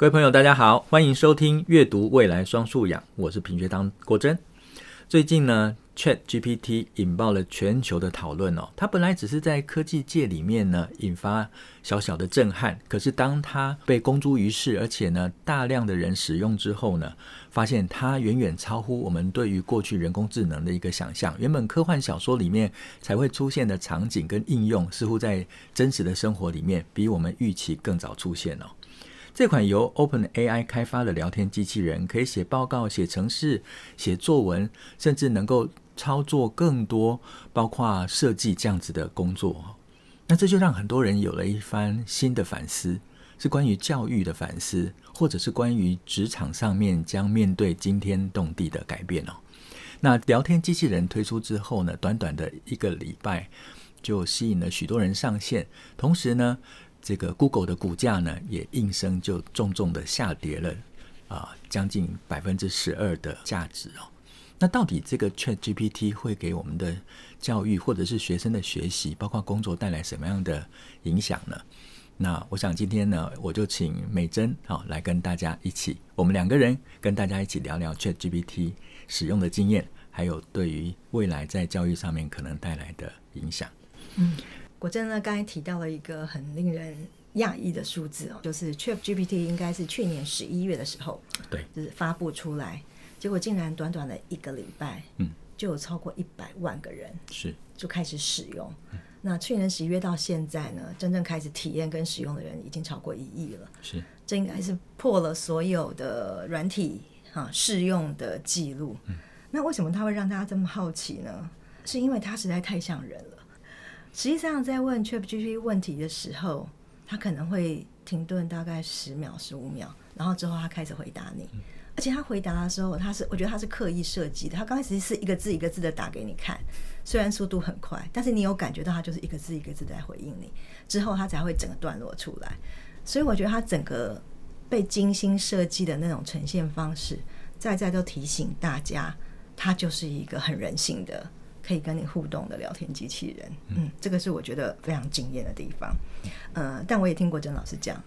各位朋友，大家好，欢迎收听阅读未来双素养，我是品学堂郭珍。最近呢，ChatGPT 引爆了全球的讨论哦。它本来只是在科技界里面呢引发小小的震撼，可是当它被公诸于世，而且呢大量的人使用之后呢，发现它远远超乎我们对于过去人工智能的一个想象。原本科幻小说里面才会出现的场景跟应用，似乎在真实的生活里面比我们预期更早出现哦。这款由 OpenAI 开发的聊天机器人，可以写报告、写程式、写作文，甚至能够操作更多，包括设计这样子的工作。那这就让很多人有了一番新的反思，是关于教育的反思，或者是关于职场上面将面对惊天动地的改变哦。那聊天机器人推出之后呢，短短的一个礼拜就吸引了许多人上线，同时呢。这个 Google 的股价呢，也应声就重重的下跌了啊，将近百分之十二的价值哦。那到底这个 ChatGPT 会给我们的教育或者是学生的学习，包括工作带来什么样的影响呢？那我想今天呢，我就请美珍好来跟大家一起，我们两个人跟大家一起聊聊 ChatGPT 使用的经验，还有对于未来在教育上面可能带来的影响。嗯。国珍呢，刚才提到了一个很令人讶异的数字哦，就是 ChatGPT 应该是去年十一月的时候，对，就是发布出来，结果竟然短短的一个礼拜，嗯，就有超过一百万个人是就开始使用。那去年十一月到现在呢，真正开始体验跟使用的人已经超过一亿了，是，这应该是破了所有的软体哈试用的记录。嗯，那为什么它会让大家这么好奇呢？是因为它实在太像人了。实际上，在问 ChatGPT 问题的时候，他可能会停顿大概十秒、十五秒，然后之后他开始回答你。而且他回答的时候，他是我觉得他是刻意设计的。他刚开始是一个字一个字的打给你看，虽然速度很快，但是你有感觉到他就是一个字一个字在回应你。之后他才会整个段落出来。所以我觉得他整个被精心设计的那种呈现方式，在在都提醒大家，他就是一个很人性的。可以跟你互动的聊天机器人，嗯，这个是我觉得非常惊艳的地方。呃，但我也听过曾老师讲，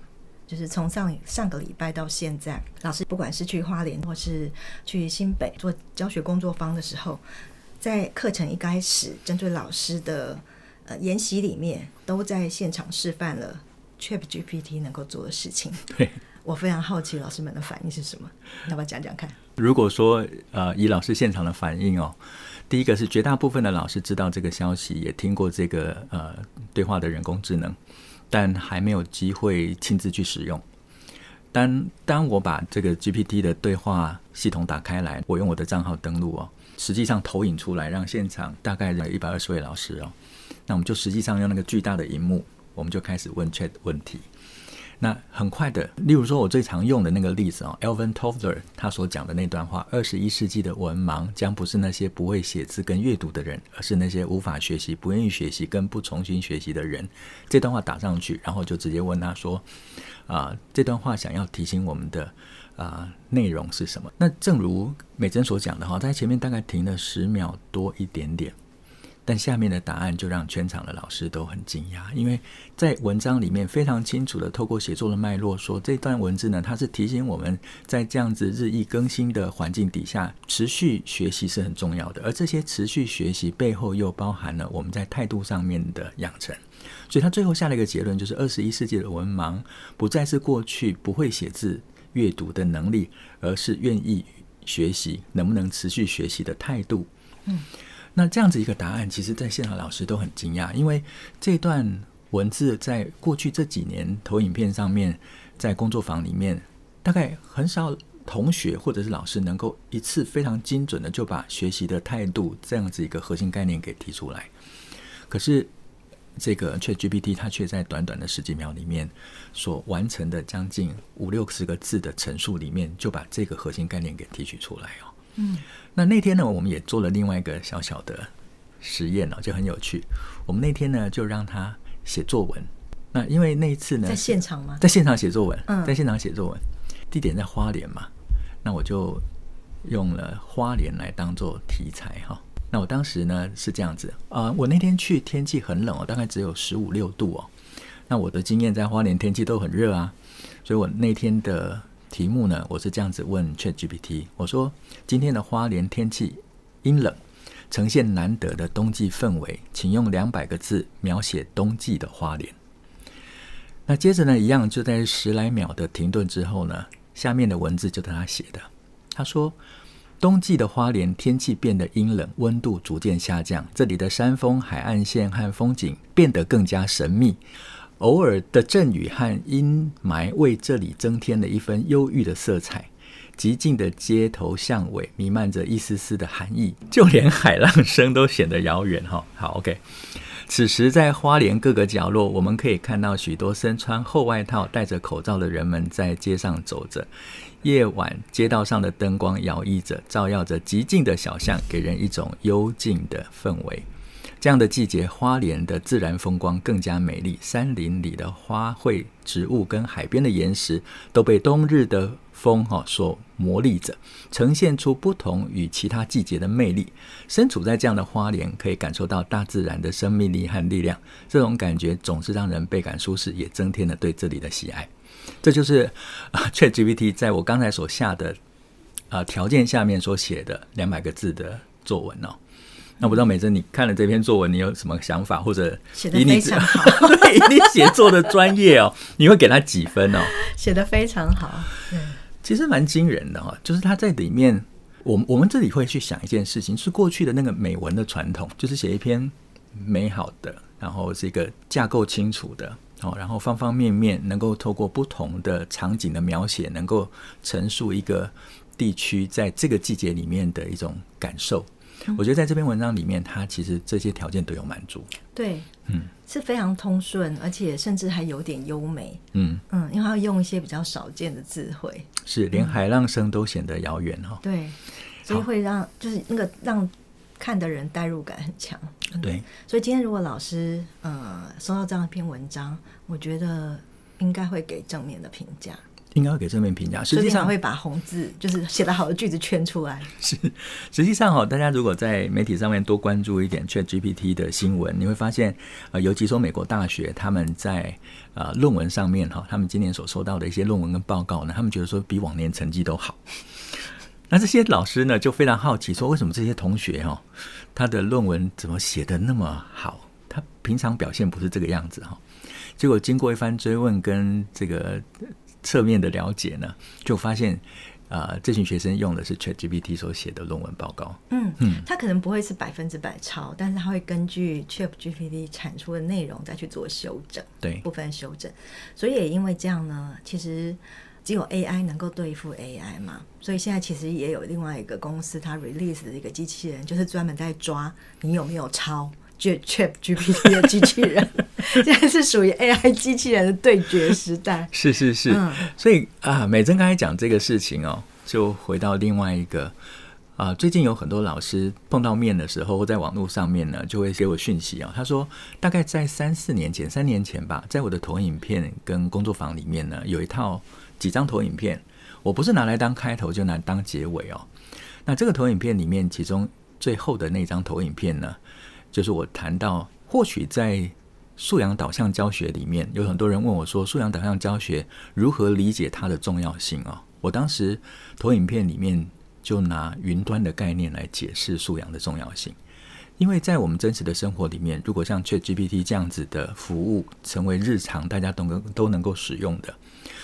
就是从上上个礼拜到现在，老师不管是去花莲或是去新北做教学工作坊的时候，在课程一开始针对老师的呃研习里面，都在现场示范了 ChatGPT 能够做的事情。对，我非常好奇老师们的反应是什么，要不要讲讲看？如果说呃以老师现场的反应哦。第一个是绝大部分的老师知道这个消息，也听过这个呃对话的人工智能，但还没有机会亲自去使用。当当我把这个 GPT 的对话系统打开来，我用我的账号登录哦，实际上投影出来，让现场大概有一百二十位老师哦，那我们就实际上用那个巨大的荧幕，我们就开始问 Chat 问题。那很快的，例如说，我最常用的那个例子啊，Alvin Toffler 他所讲的那段话：二十一世纪的文盲将不是那些不会写字跟阅读的人，而是那些无法学习、不愿意学习跟不重新学习的人。这段话打上去，然后就直接问他说：“啊、这段话想要提醒我们的啊、内容是什么？”那正如美珍所讲的哈，在前面大概停了十秒多一点点。但下面的答案就让全场的老师都很惊讶，因为在文章里面非常清楚的透过写作的脉络说，这段文字呢，它是提醒我们在这样子日益更新的环境底下，持续学习是很重要的，而这些持续学习背后又包含了我们在态度上面的养成。所以他最后下了一个结论，就是二十一世纪的文盲不再是过去不会写字、阅读的能力，而是愿意学习、能不能持续学习的态度。嗯。那这样子一个答案，其实在现场老师都很惊讶，因为这段文字在过去这几年投影片上面，在工作坊里面，大概很少同学或者是老师能够一次非常精准的就把学习的态度这样子一个核心概念给提出来。可是这个 ChatGPT 它却在短短的十几秒里面所完成的将近五六十个字的陈述里面，就把这个核心概念给提取出来哦。嗯，那那天呢，我们也做了另外一个小小的实验哦，就很有趣。我们那天呢，就让他写作文。那因为那一次呢，在现场吗？在现场写作文，嗯，在现场写作文，地点在花莲嘛。那我就用了花莲来当做题材哈。那我当时呢是这样子啊，我那天去天气很冷哦，大概只有十五六度哦。那我的经验在花莲天气都很热啊。所以我那天的题目呢，我是这样子问 ChatGPT，我说今天的花莲天气阴冷，呈现难得的冬季氛围，请用两百个字描写冬季的花莲。那接着呢，一样就在十来秒的停顿之后呢，下面的文字就是他写的。他说：“冬季的花莲天气变得阴冷，温度逐渐下降，这里的山峰、海岸线和风景变得更加神秘。偶尔的阵雨和阴霾为这里增添了一分忧郁的色彩。寂静的街头巷尾弥漫着一丝丝的寒意，就连海浪声都显得遥远。”哈，好，OK。此时，在花莲各个角落，我们可以看到许多身穿厚外套、戴着口罩的人们在街上走着。夜晚，街道上的灯光摇曳着，照耀着寂静的小巷，给人一种幽静的氛围。这样的季节，花莲的自然风光更加美丽。山林里的花卉、植物跟海边的岩石都被冬日的风哈所磨砺着，呈现出不同与其他季节的魅力。身处在这样的花莲，可以感受到大自然的生命力和力量。这种感觉总是让人倍感舒适，也增添了对这里的喜爱。这就是啊，ChatGPT 在我刚才所下的啊条件下面所写的两百个字的作文哦。那不知道美珍，你看了这篇作文，你有什么想法？或者写得非常好，对你写作的专业哦，你会给他几分哦？写得非常好，对，其实蛮惊人的哈。就是他在里面，我们我们这里会去想一件事情，是过去的那个美文的传统，就是写一篇美好的，然后是一个架构清楚的哦，然后方方面面能够透过不同的场景的描写，能够陈述一个地区在这个季节里面的一种感受。我觉得在这篇文章里面，它其实这些条件都有满足。对，嗯，是非常通顺，而且甚至还有点优美。嗯嗯，因为它用一些比较少见的智慧，是连海浪声都显得遥远哈。对，所以会让就是那个让看的人代入感很强。对，所以今天如果老师呃收到这样一篇文章，我觉得应该会给正面的评价。应该会给正面评价。实际上会把红字，就是写得好的句子圈出来。是，实际上哈，大家如果在媒体上面多关注一点 ChatGPT 的新闻，你会发现，呃，有几所美国大学他们在呃论文上面哈，他们今年所收到的一些论文跟报告呢，他们觉得说比往年成绩都好。那这些老师呢，就非常好奇说，为什么这些同学哈，他的论文怎么写的那么好？他平常表现不是这个样子哈。结果经过一番追问跟这个。侧面的了解呢，就发现，啊、呃，这群学生用的是 ChatGPT 所写的论文报告。嗯嗯，他可能不会是百分之百抄，但是他会根据 ChatGPT 产出的内容再去做修整，对，部分修整。所以也因为这样呢，其实只有 AI 能够对付 AI 嘛，所以现在其实也有另外一个公司，它 release 的一个机器人，就是专门在抓你有没有抄。ChatGPT 的机器人，现在是属于 AI 机器人的对决时代。是是是，嗯、所以啊，美珍刚才讲这个事情哦，就回到另外一个啊，最近有很多老师碰到面的时候，或在网络上面呢，就会给我讯息啊、哦。他说，大概在三四年前，三年前吧，在我的投影片跟工作坊里面呢，有一套几张投影片，我不是拿来当开头，就拿来当结尾哦。那这个投影片里面，其中最后的那张投影片呢，就是我谈到，或许在素养导向教学里面，有很多人问我说，素养导向教学如何理解它的重要性啊？我当时投影片里面就拿云端的概念来解释素养的重要性，因为在我们真实的生活里面，如果像 ChatGPT 这样子的服务成为日常，大家都能都能够使用的。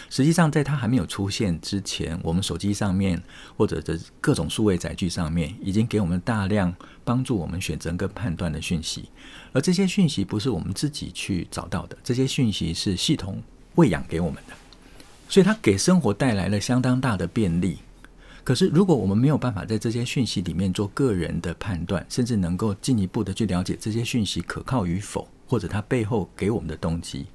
实际上，在它还没有出现之前，我们手机上面或者的各种数位载具上面，已经给我们大量帮助我们选择跟判断的讯息。而这些讯息不是我们自己去找到的，这些讯息是系统喂养给我们的。所以，它给生活带来了相当大的便利。可是，如果我们没有办法在这些讯息里面做个人的判断，甚至能够进一步的去了解这些讯息可靠与否，或者它背后给我们的动机，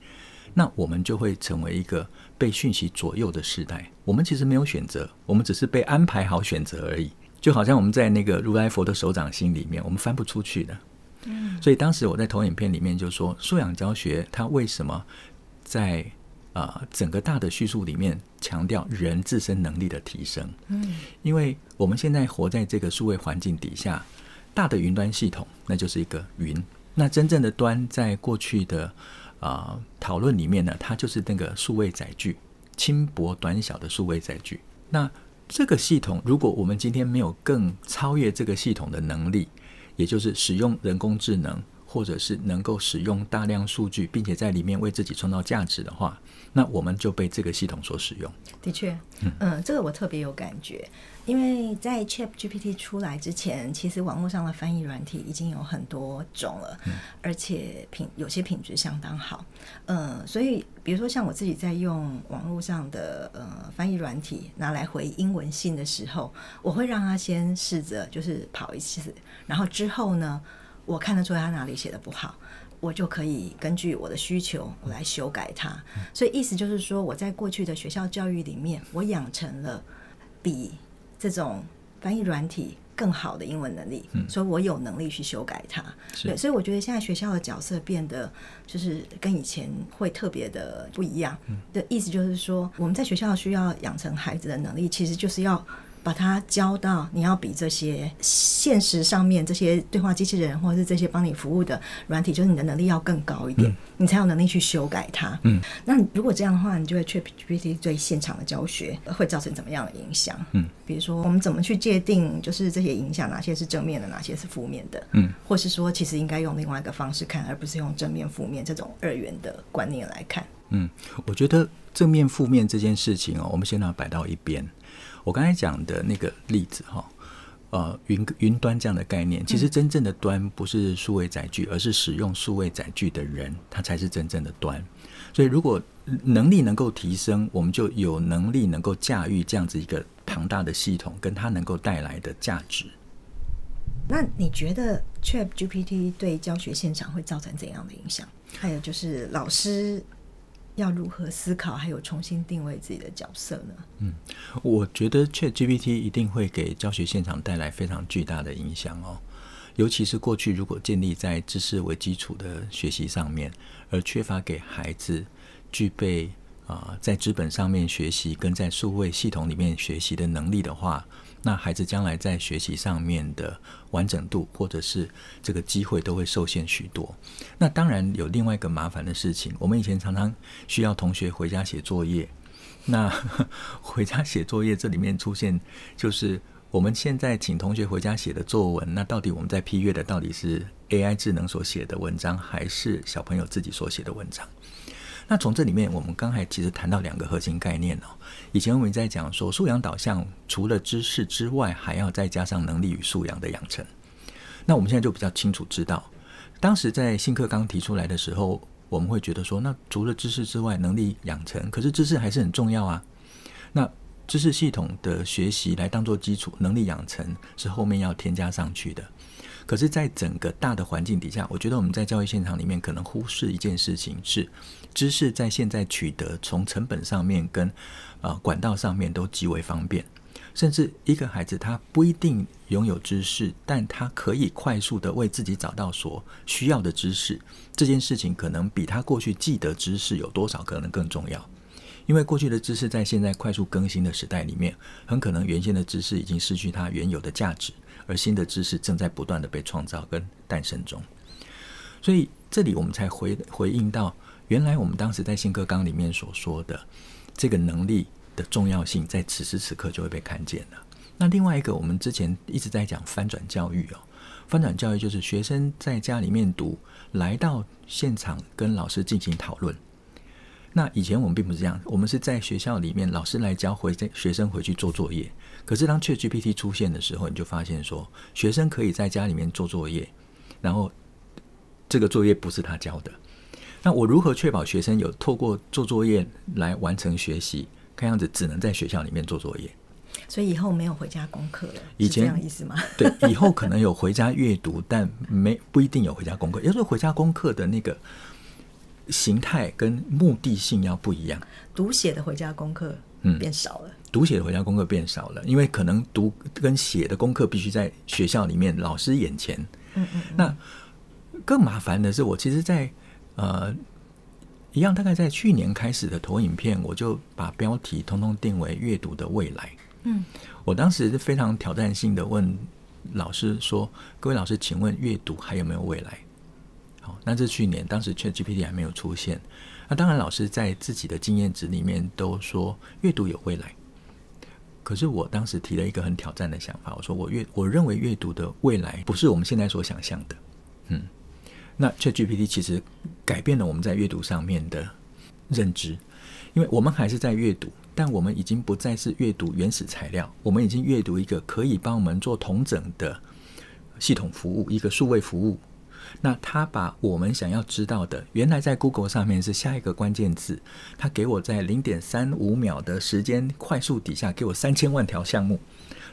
那我们就会成为一个被讯息左右的时代。我们其实没有选择，我们只是被安排好选择而已。就好像我们在那个如来佛的手掌心里面，我们翻不出去的。嗯。所以当时我在投影片里面就说，素养教学它为什么在啊、呃、整个大的叙述里面强调人自身能力的提升？嗯。因为我们现在活在这个数位环境底下，大的云端系统那就是一个云，那真正的端在过去的。啊、讨论里面呢，它就是那个数位载具，轻薄短小的数位载具。那这个系统，如果我们今天没有更超越这个系统的能力，也就是使用人工智能，或者是能够使用大量数据，并且在里面为自己创造价值的话，那我们就被这个系统所使用。的确，嗯，这个我特别有感觉。因为在 ChatGPT 出来之前，其实网络上的翻译软体已经有很多种了，嗯、而且品有些品质相当好。嗯，所以比如说像我自己在用网络上的呃翻译软体拿来回英文信的时候，我会让他先试着就是跑一次，然后之后呢，我看得出来他哪里写的不好，我就可以根据我的需求我来修改它。嗯、所以意思就是说，我在过去的学校教育里面，我养成了比这种翻译软体更好的英文能力，嗯，所以我有能力去修改它。是对，所以我觉得现在学校的角色变得就是跟以前会特别的不一样。嗯，的意思就是说，我们在学校需要养成孩子的能力，其实就是要。把它教到你要比这些现实上面这些对话机器人或者是这些帮你服务的软体，就是你的能力要更高一点，嗯、你才有能力去修改它。嗯，那如果这样的话，你就会 ChatGPT 对现场的教学会造成怎么样的影响？嗯，比如说我们怎么去界定，就是这些影响哪些是正面的，哪些是负面的？嗯，或是说其实应该用另外一个方式看，而不是用正面负面这种二元的观念来看。嗯，我觉得正面负面这件事情哦，我们先把它摆到一边。我刚才讲的那个例子哈，呃，云云端这样的概念，其实真正的端不是数位载具，而是使用数位载具的人，他才是真正的端。所以，如果能力能够提升，我们就有能力能够驾驭这样子一个庞大的系统，跟它能够带来的价值。那你觉得 ChatGPT 对教学现场会造成怎样的影响？还有就是老师。要如何思考，还有重新定位自己的角色呢？嗯，我觉得 ChatGPT 一定会给教学现场带来非常巨大的影响哦。尤其是过去如果建立在知识为基础的学习上面，而缺乏给孩子具备啊、在资本上面学习跟在数位系统里面学习的能力的话。那孩子将来在学习上面的完整度，或者是这个机会，都会受限许多。那当然有另外一个麻烦的事情，我们以前常常需要同学回家写作业。那 回家写作业这里面出现，就是我们现在请同学回家写的作文，那到底我们在批阅的到底是 AI 智能所写的文章，还是小朋友自己所写的文章？那从这里面，我们刚才其实谈到两个核心概念哦。以前我们在讲说，素养导向除了知识之外，还要再加上能力与素养的养成。那我们现在就比较清楚知道，当时在新课纲提出来的时候，我们会觉得说，那除了知识之外，能力养成，可是知识还是很重要啊。那知识系统的学习来当做基础，能力养成是后面要添加上去的。可是，在整个大的环境底下，我觉得我们在教育现场里面可能忽视一件事情是，知识在现在取得，从成本上面跟啊管道上面都极为方便，甚至一个孩子他不一定拥有知识，但他可以快速的为自己找到所需要的知识，这件事情可能比他过去记得知识有多少可能更重要，因为过去的知识在现在快速更新的时代里面，很可能原先的知识已经失去它原有的价值。而新的知识正在不断的被创造跟诞生中，所以这里我们才回回应到，原来我们当时在新课纲里面所说的这个能力的重要性，在此时此刻就会被看见了。那另外一个，我们之前一直在讲翻转教育哦，翻转教育就是学生在家里面读，来到现场跟老师进行讨论。那以前我们并不是这样，我们是在学校里面，老师来教回学生回去做作业。可是当 ChatGPT 出现的时候，你就发现说，学生可以在家里面做作业，然后这个作业不是他教的。那我如何确保学生有透过做作业来完成学习？看样子只能在学校里面做作业。所以以后没有回家功课了，以前这样意思吗？对，以后可能有回家阅读，但没不一定有回家功课。要说回家功课的那个。形态跟目的性要不一样。读写的回家功课嗯变少了，读写的回家功课变少了，因为可能读跟写的功课必须在学校里面老师眼前。嗯嗯。那更麻烦的是，我其实在，在呃一样，大概在去年开始的投影片，我就把标题通通定为“阅读的未来”。嗯，我当时是非常挑战性的问老师说：“各位老师，请问阅读还有没有未来？”好，那这去年当时 ChatGPT 还没有出现，那当然，老师在自己的经验值里面都说阅读有未来。可是我当时提了一个很挑战的想法，我说我阅我认为阅读的未来不是我们现在所想象的。嗯，那 ChatGPT 其实改变了我们在阅读上面的认知，因为我们还是在阅读，但我们已经不再是阅读原始材料，我们已经阅读一个可以帮我们做同整的系统服务，一个数位服务。那他把我们想要知道的，原来在 Google 上面是下一个关键字，他给我在零点三五秒的时间快速底下给我三千万条项目，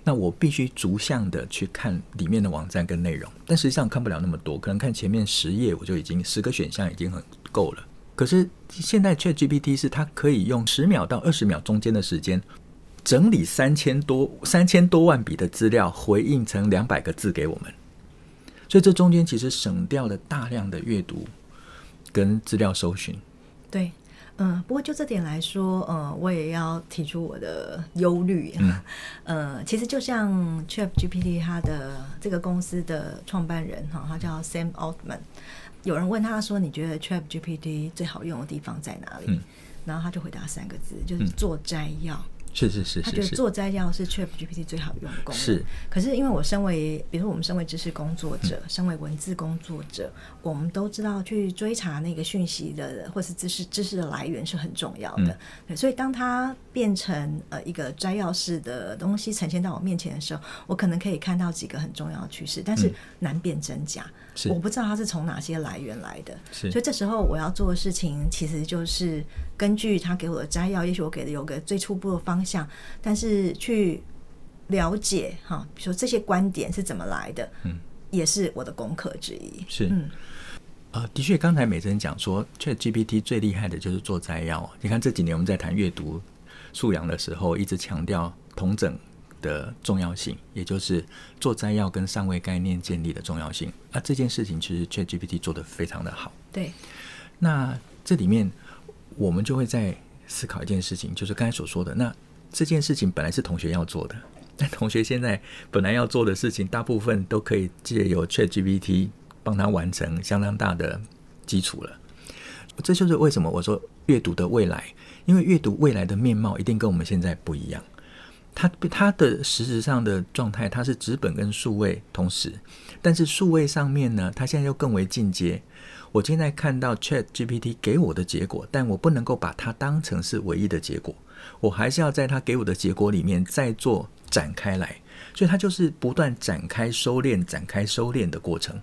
那我必须逐项的去看里面的网站跟内容，但实际上看不了那么多，可能看前面十页我就已经十个选项已经很够了。可是现在 ChatGPT 是它可以用十秒到二十秒中间的时间，整理三千多三千多万笔的资料，回应成两百个字给我们。所以这中间其实省掉了大量的阅读跟资料搜寻。对，嗯，不过就这点来说，呃，我也要提出我的忧虑。嗯，呃，其实就像 ChatGPT 它的这个公司的创办人哈，他叫 Sam Altman。有人问他说：“你觉得 ChatGPT 最好用的地方在哪里？”嗯，然后他就回答三个字，就是做摘要。是是是，是，他觉得做摘要是 ChatGPT 最好用的功能。是，可是因为我身为，比如说我们身为知识工作者，嗯、身为文字工作者，我们都知道去追查那个讯息的或是知识知识的来源是很重要的。嗯、对，所以当它变成呃一个摘要式的东西呈现到我面前的时候，我可能可以看到几个很重要的趋势，但是难辨真假。是，我不知道它是从哪些来源来的。所以这时候我要做的事情其实就是根据他给我的摘要，也许我给的有个最初步的方。向，但是去了解哈，比如说这些观点是怎么来的，嗯，也是我的功课之一。是，嗯，呃，的确，刚才美珍讲说，ChatGPT 最厉害的就是做摘要。你看这几年我们在谈阅读素养的时候，一直强调同整的重要性，也就是做摘要跟上位概念建立的重要性。啊，这件事情其实 ChatGPT 做得非常的好。对，那这里面我们就会在思考一件事情，就是刚才所说的那。这件事情本来是同学要做的，但同学现在本来要做的事情，大部分都可以借由 ChatGPT 帮他完成相当大的基础了。这就是为什么我说阅读的未来，因为阅读未来的面貌一定跟我们现在不一样。它它的实质上的状态，它是纸本跟数位同时，但是数位上面呢，它现在又更为进阶。我现在看到 ChatGPT 给我的结果，但我不能够把它当成是唯一的结果。我还是要在它给我的结果里面再做展开来，所以它就是不断展开、收敛、展开、收敛的过程。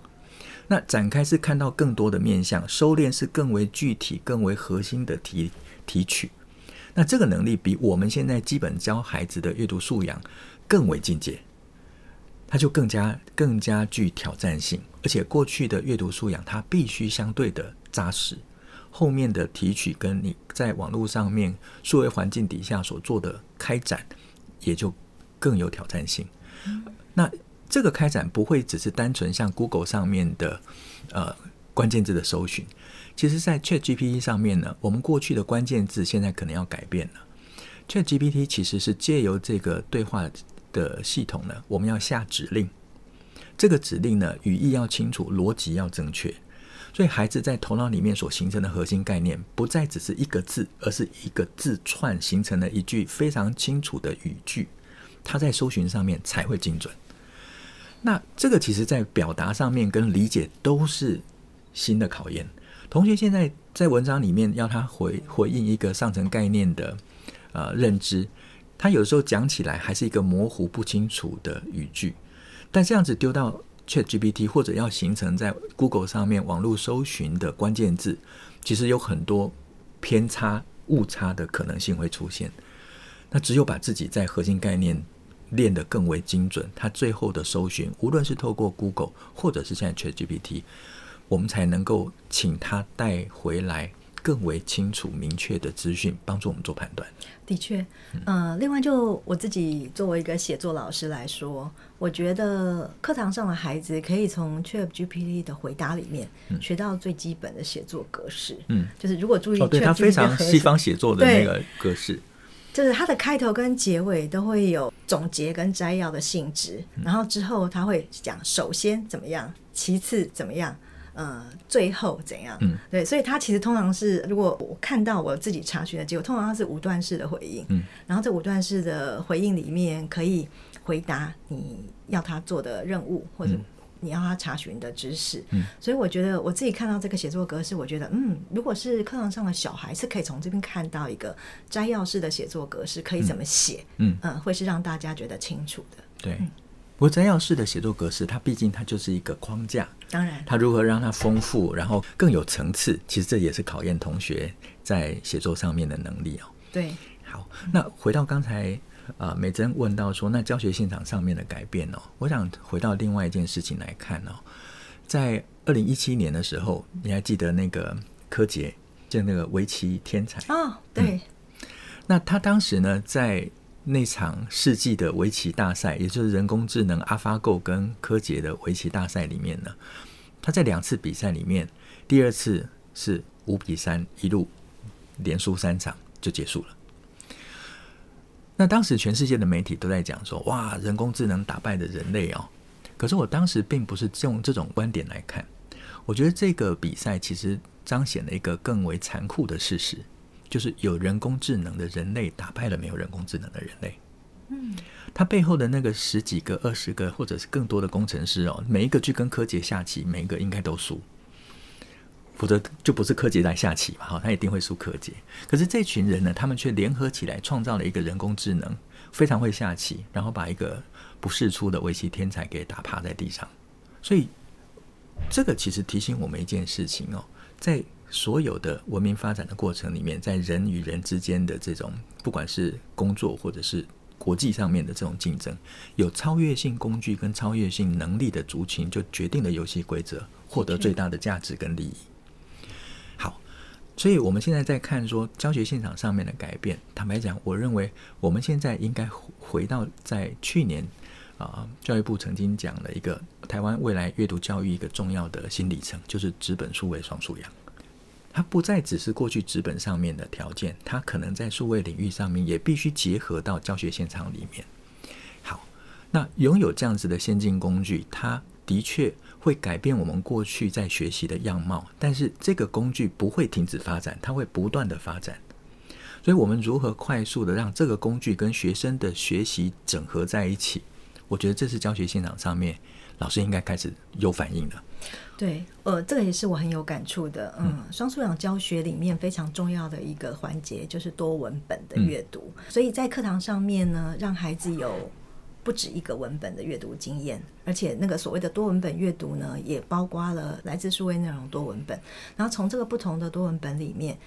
那展开是看到更多的面向，收敛是更为具体、更为核心的提提取。那这个能力比我们现在基本教孩子的阅读素养更为进阶，它就更加更加具挑战性。而且过去的阅读素养，它必须相对的扎实。后面的提取跟你在网络上面数位环境底下所做的开展，也就更有挑战性。那这个开展不会只是单纯像 Google 上面的呃关键字的搜寻，其实在 ChatGPT 上面呢，我们过去的关键字现在可能要改变了。ChatGPT 其实是借由这个对话的系统呢，我们要下指令，这个指令呢，语义要清楚，逻辑要正确。所以，孩子在头脑里面所形成的核心概念，不再只是一个字，而是一个字串形成了一句非常清楚的语句。他在搜寻上面才会精准。那这个其实在表达上面跟理解都是新的考验。同学现在在文章里面要他回回应一个上层概念的呃认知，他有时候讲起来还是一个模糊不清楚的语句，但这样子丢到。ChatGPT 或者要形成在 Google 上面网络搜寻的关键字，其实有很多偏差、误差的可能性会出现。那只有把自己在核心概念练得更为精准，它最后的搜寻，无论是透过 Google 或者是现在 ChatGPT，我们才能够请他带回来。更为清楚明确的资讯，帮助我们做判断。的确，呃，另外就我自己作为一个写作老师来说，我觉得课堂上的孩子可以从 ChatGPT 的回答里面学到最基本的写作格式。嗯，就是如果注意，哦，对，它非常西方写作的那个格式，就是它的开头跟结尾都会有总结跟摘要的性质，然后之后他会讲首先怎么样，其次怎么样。呃最后怎样？嗯，对，所以他其实通常是，如果我看到我自己查询的结果，通常它是五段式的回应。嗯，然后这五段式的回应里面可以回答你要他做的任务，或者你要他查询的知识。嗯，所以我觉得我自己看到这个写作格式，我觉得嗯，如果是课堂上的小孩，是可以从这边看到一个摘要式的写作格式可以怎么写。嗯，会是让大家觉得清楚的。对。嗯不过摘要式的写作格式，它毕竟它就是一个框架，当然，它如何让它丰富，然后更有层次，其实这也是考验同学在写作上面的能力哦。对，好，那回到刚才啊、呃，美珍问到说，那教学现场上面的改变哦，我想回到另外一件事情来看哦，在二零一七年的时候，你还记得那个柯洁，就那个围棋天才？哦，对、嗯，那他当时呢在。那场世纪的围棋大赛，也就是人工智能 AlphaGo 跟柯洁的围棋大赛里面呢，他在两次比赛里面，第二次是五比三，一路连输三场就结束了。那当时全世界的媒体都在讲说，哇，人工智能打败了人类哦。可是我当时并不是用这种观点来看，我觉得这个比赛其实彰显了一个更为残酷的事实。就是有人工智能的人类打败了没有人工智能的人类。嗯，他背后的那个十几个、二十个，或者是更多的工程师哦，每一个去跟柯洁下棋，每一个应该都输，否则就不是柯洁在下棋嘛，哈，他一定会输柯洁。可是这群人呢，他们却联合起来创造了一个人工智能，非常会下棋，然后把一个不世出的围棋天才给打趴在地上。所以，这个其实提醒我们一件事情哦，在。所有的文明发展的过程里面，在人与人之间的这种，不管是工作或者是国际上面的这种竞争，有超越性工具跟超越性能力的族群，就决定了游戏规则，获得最大的价值跟利益。好，所以我们现在在看说教学现场上面的改变。坦白讲，我认为我们现在应该回到在去年啊，教育部曾经讲了一个台湾未来阅读教育一个重要的新里程，就是纸本数位双素养。它不再只是过去纸本上面的条件，它可能在数位领域上面也必须结合到教学现场里面。好，那拥有这样子的先进工具，它的确会改变我们过去在学习的样貌，但是这个工具不会停止发展，它会不断的发展。所以，我们如何快速的让这个工具跟学生的学习整合在一起？我觉得这是教学现场上面老师应该开始有反应的。对，呃，这个也是我很有感触的。嗯，双素养教学里面非常重要的一个环节就是多文本的阅读。嗯，所以在课堂上面呢，让孩子有不止一个文本的阅读经验，而且那个所谓的多文本阅读呢，也包括了来自数位内容多文本。然后从这个不同的多文本里面，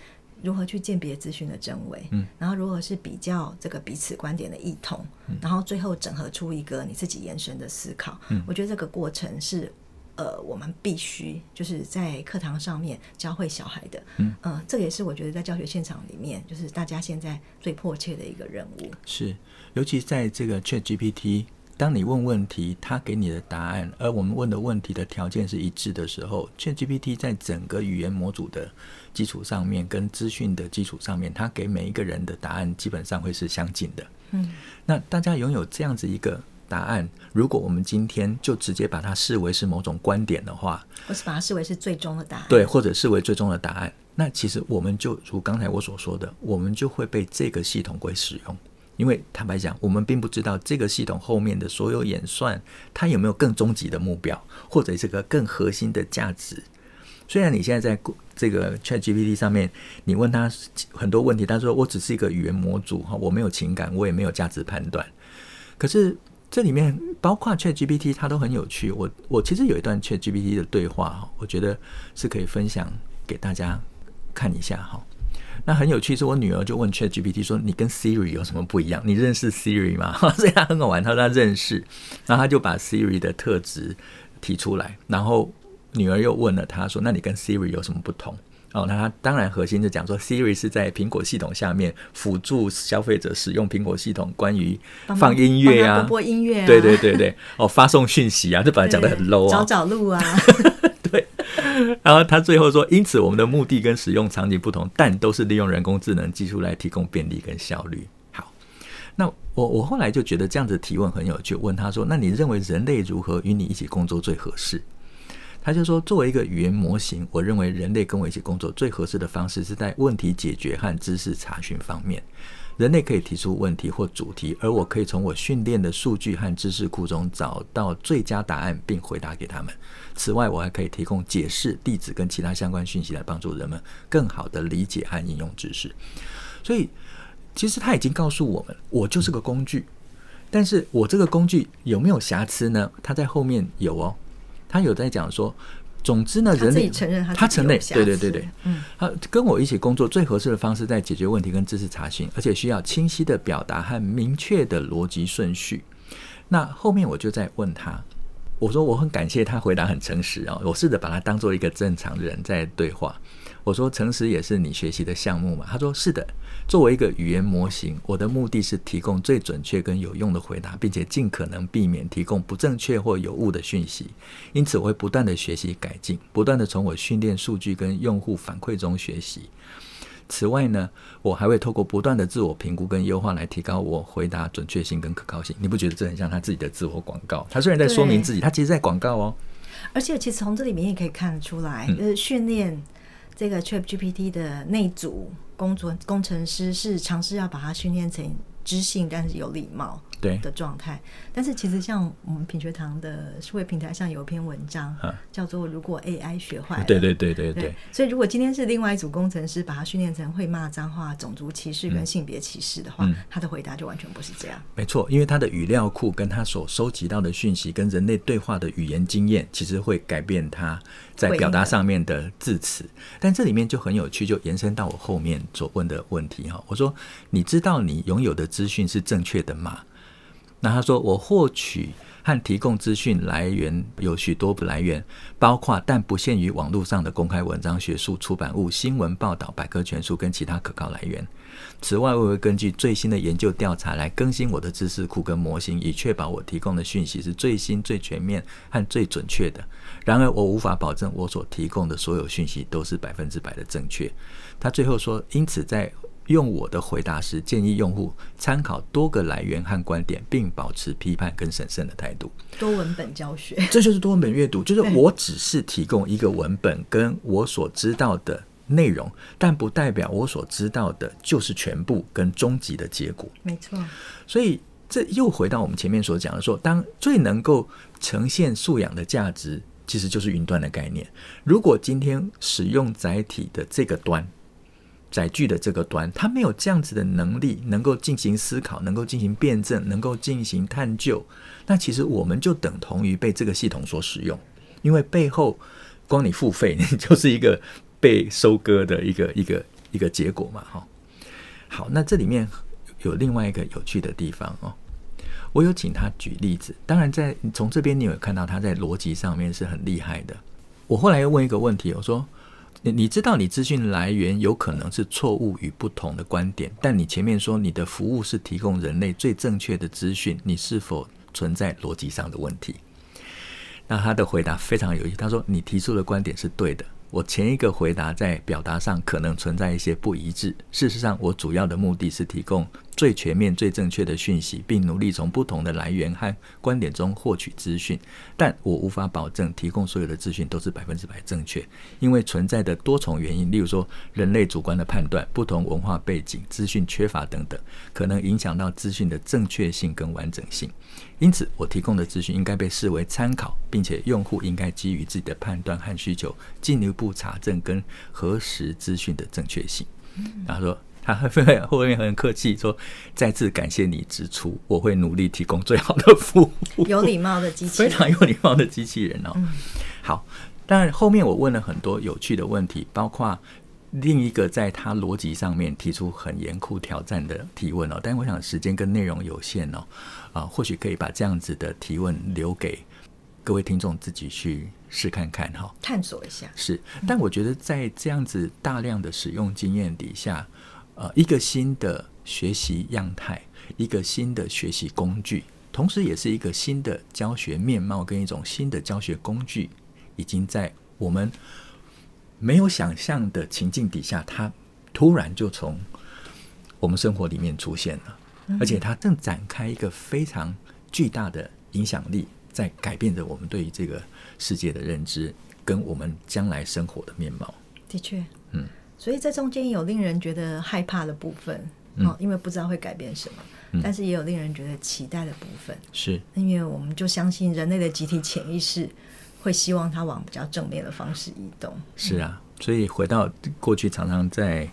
如何去鉴别资讯的真伪，嗯，然后如何是比较这个彼此观点的异同，然后最后整合出一个你自己延伸的思考。嗯，我觉得这个过程是。呃，我们必须就是在课堂上面教会小孩的，嗯，呃，这个也是我觉得在教学现场里面，就是大家现在最迫切的一个任务。是，尤其在这个 ChatGPT，当你问问题，他给你的答案，而我们问的问题的条件是一致的时候，ChatGPT 在整个语言模组的基础上面，跟资讯的基础上面，它给每一个人的答案基本上会是相近的。嗯，那大家拥有这样子一个。答案，如果我们今天就直接把它视为是某种观点的话，或是把它视为是最终的答案，对，或者视为最终的答案，那其实我们就如刚才我所说的，我们就会被这个系统给使用。因为坦白讲，我们并不知道这个系统后面的所有演算，它有没有更终极的目标，或者这个更核心的价值。虽然你现在在这个 ChatGPT 上面，你问他很多问题，他说我只是一个语言模组哈，我没有情感，我也没有价值判断，可是。这里面包括 ChatGPT，它都很有趣。我我其实有一段 ChatGPT 的对话哈，我觉得是可以分享给大家看一下哈。那很有趣，是我女儿就问 ChatGPT 说：“你跟 Siri 有什么不一样？你认识 Siri 吗？” 所以他很好玩，他说他认识，然后他就把 Siri 的特质提出来，然后女儿又问了他说：“那你跟 Siri 有什么不同？”哦，那他当然核心就讲说，Siri 是在苹果系统下面辅助消费者使用苹果系统，关于放音乐啊，播播音乐啊，对对对对，哦，发送讯息啊，这本来讲得很 low 啊，找找路啊，对。然后他最后说，因此我们的目的跟使用场景不同，但都是利用人工智能技术来提供便利跟效率。好，那我我后来就觉得这样子提问很有趣，问他说，那你认为人类如何与你一起工作最合适？他就说，作为一个语言模型，我认为人类跟我一起工作最合适的方式是在问题解决和知识查询方面。人类可以提出问题或主题，而我可以从我训练的数据和知识库中找到最佳答案，并回答给他们。此外，我还可以提供解释、地址跟其他相关讯息来帮助人们更好地理解和应用知识。所以，其实他已经告诉我们，我就是个工具。但是我这个工具有没有瑕疵呢？他在后面有哦，他有在讲说。总之呢，人类承认他，他承认，对对对对，嗯，他跟我一起工作最合适的方式在解决问题跟知识查询，而且需要清晰的表达和明确的逻辑顺序。那后面我就在问他，我说我很感谢他回答很诚实啊，我试着把他当做一个正常人在对话。我说诚实也是你学习的项目嘛？他说是的。作为一个语言模型，我的目的是提供最准确跟有用的回答，并且尽可能避免提供不正确或有误的讯息。因此，我会不断的学习改进，不断的从我训练数据跟用户反馈中学习。此外呢，我还会透过不断的自我评估跟优化来提高我回答准确性跟可靠性。你不觉得这很像他自己的自我广告？他虽然在说明自己，他其实在广告哦。而且，其实从这里面也可以看得出来，呃，训练。这个 ChatGPT 的那组工作工程师是尝试要把它训练成知性，但是有礼貌。对的状态，但是其实像我们品学堂的社会平台上有一篇文章，叫做“如果 AI 学坏了”，对对对对对。所以如果今天是另外一组工程师把它训练成会骂脏话、种族歧视跟性别歧视的话，他的回答就完全不是这样。没错，因为他的语料库跟他所收集到的讯息跟人类对话的语言经验，其实会改变他在表达上面的字词。但这里面就很有趣，就延伸到我后面所问的问题哈。我说，你知道你拥有的资讯是正确的吗？那他说，我获取和提供资讯来源有许多来源，包括但不限于网络上的公开文章、学术出版物、新闻报道、百科全书跟其他可靠来源。此外，我会根据最新的研究调查来更新我的知识库跟模型，以确保我提供的讯息是最新、最全面和最准确的。然而，我无法保证我所提供的所有讯息都是百分之百的正确。他最后说，因此在用我的回答时，建议用户参考多个来源和观点，并保持批判跟审慎的态度。多文本教学，这就是多文本阅读，就是我只是提供一个文本跟我所知道的内容，但不代表我所知道的就是全部跟终极的结果。没错，所以这又回到我们前面所讲的说，当最能够呈现素养的价值，其实就是云端的概念。如果今天使用载体的这个端。载具的这个端，它没有这样子的能力，能够进行思考，能够进行辩证，能够进行探究。那其实我们就等同于被这个系统所使用，因为背后光你付费，你就是一个被收割的一个一个一个结果嘛。哈，好，那这里面有另外一个有趣的地方哦。我有请他举例子，当然在从这边你有看到他在逻辑上面是很厉害的。我后来又问一个问题，我说。你你知道，你资讯来源有可能是错误与不同的观点，但你前面说你的服务是提供人类最正确的资讯，你是否存在逻辑上的问题？那他的回答非常有意思，他说：“你提出的观点是对的。”我前一个回答在表达上可能存在一些不一致。事实上，我主要的目的是提供最全面、最正确的讯息，并努力从不同的来源和观点中获取资讯。但我无法保证提供所有的资讯都是百分之百正确，因为存在的多重原因，例如说人类主观的判断、不同文化背景、资讯缺乏等等，可能影响到资讯的正确性跟完整性。因此，我提供的资讯应该被视为参考，并且用户应该基于自己的判断和需求，进一步查证跟核实资讯的正确性。然后说，他后面很客气说：“再次感谢你指出，我会努力提供最好的服务。”有礼貌的机器人，非常有礼貌的机器人哦。好，但后面我问了很多有趣的问题，包括。另一个在他逻辑上面提出很严酷挑战的提问哦，但我想时间跟内容有限哦，啊，或许可以把这样子的提问留给各位听众自己去试看看哈，探索一下。是，但我觉得在这样子大量的使用经验底下，呃，一个新的学习样态，一个新的学习工具，同时也是一个新的教学面貌跟一种新的教学工具，已经在我们。没有想象的情境底下，它突然就从我们生活里面出现了，而且它正展开一个非常巨大的影响力，在改变着我们对于这个世界的认知。跟我们将来生活的面貌。的确，嗯，所以这中间有令人觉得害怕的部分，嗯，因为不知道会改变什么，嗯，但是也有令人觉得期待的部分，是。因为我们就相信人类的集体潜意识会希望它往比较正面的方式移动。是啊，所以回到过去常常在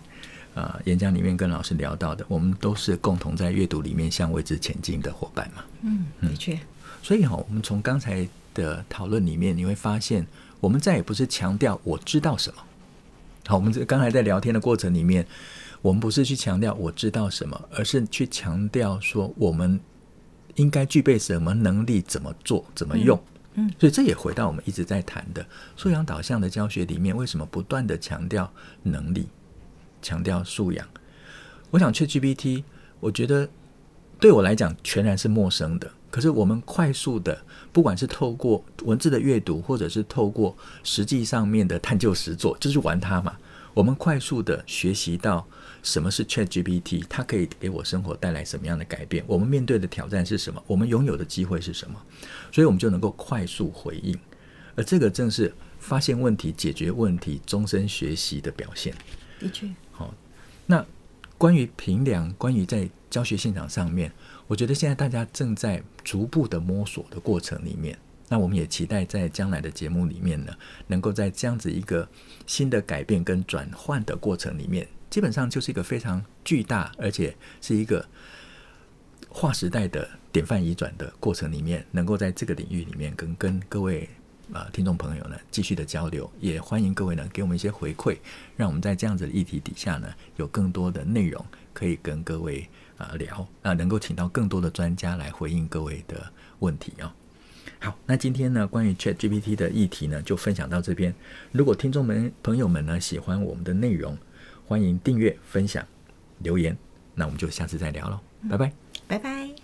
呃演讲里面跟老师聊到的，我们都是共同在阅读里面向未知前进的伙伴嘛。嗯，的确。所以哈，我们从刚才的讨论里面，你会发现，我们再也不是强调我知道什么。好，我们这刚才在聊天的过程里面，我们不是去强调我知道什么，而是去强调说我们应该具备什么能力，怎么做，怎么用。嗯，嗯所以这也回到我们一直在谈的素养导向的教学里面，为什么不断的强调能力，强调素养？我想 ChatGPT，我觉得对我来讲全然是陌生的。可是我们快速的，不管是透过文字的阅读，或者是透过实际上面的探究实作，就是玩它嘛。我们快速的学习到什么是 ChatGPT，它可以给我生活带来什么样的改变？我们面对的挑战是什么？我们拥有的机会是什么？所以我们就能够快速回应。而这个正是发现问题、解决问题、终身学习的表现。的确，好。那关于评量，关于在教学现场上面。我觉得现在大家正在逐步的摸索的过程里面，那我们也期待在将来的节目里面呢，能够在这样子一个新的改变跟转换的过程里面，基本上就是一个非常巨大，而且是一个划时代的典范移转的过程里面，能够在这个领域里面跟跟各位啊、听众朋友呢继续的交流，也欢迎各位呢给我们一些回馈，让我们在这样子的议题底下呢，有更多的内容可以跟各位。啊，聊啊，能够请到更多的专家来回应各位的问题哦。好，那今天呢，关于 ChatGPT 的议题呢，就分享到这边。如果听众们朋友们呢喜欢我们的内容，欢迎订阅、分享、留言。那我们就下次再聊喽，拜拜，拜拜。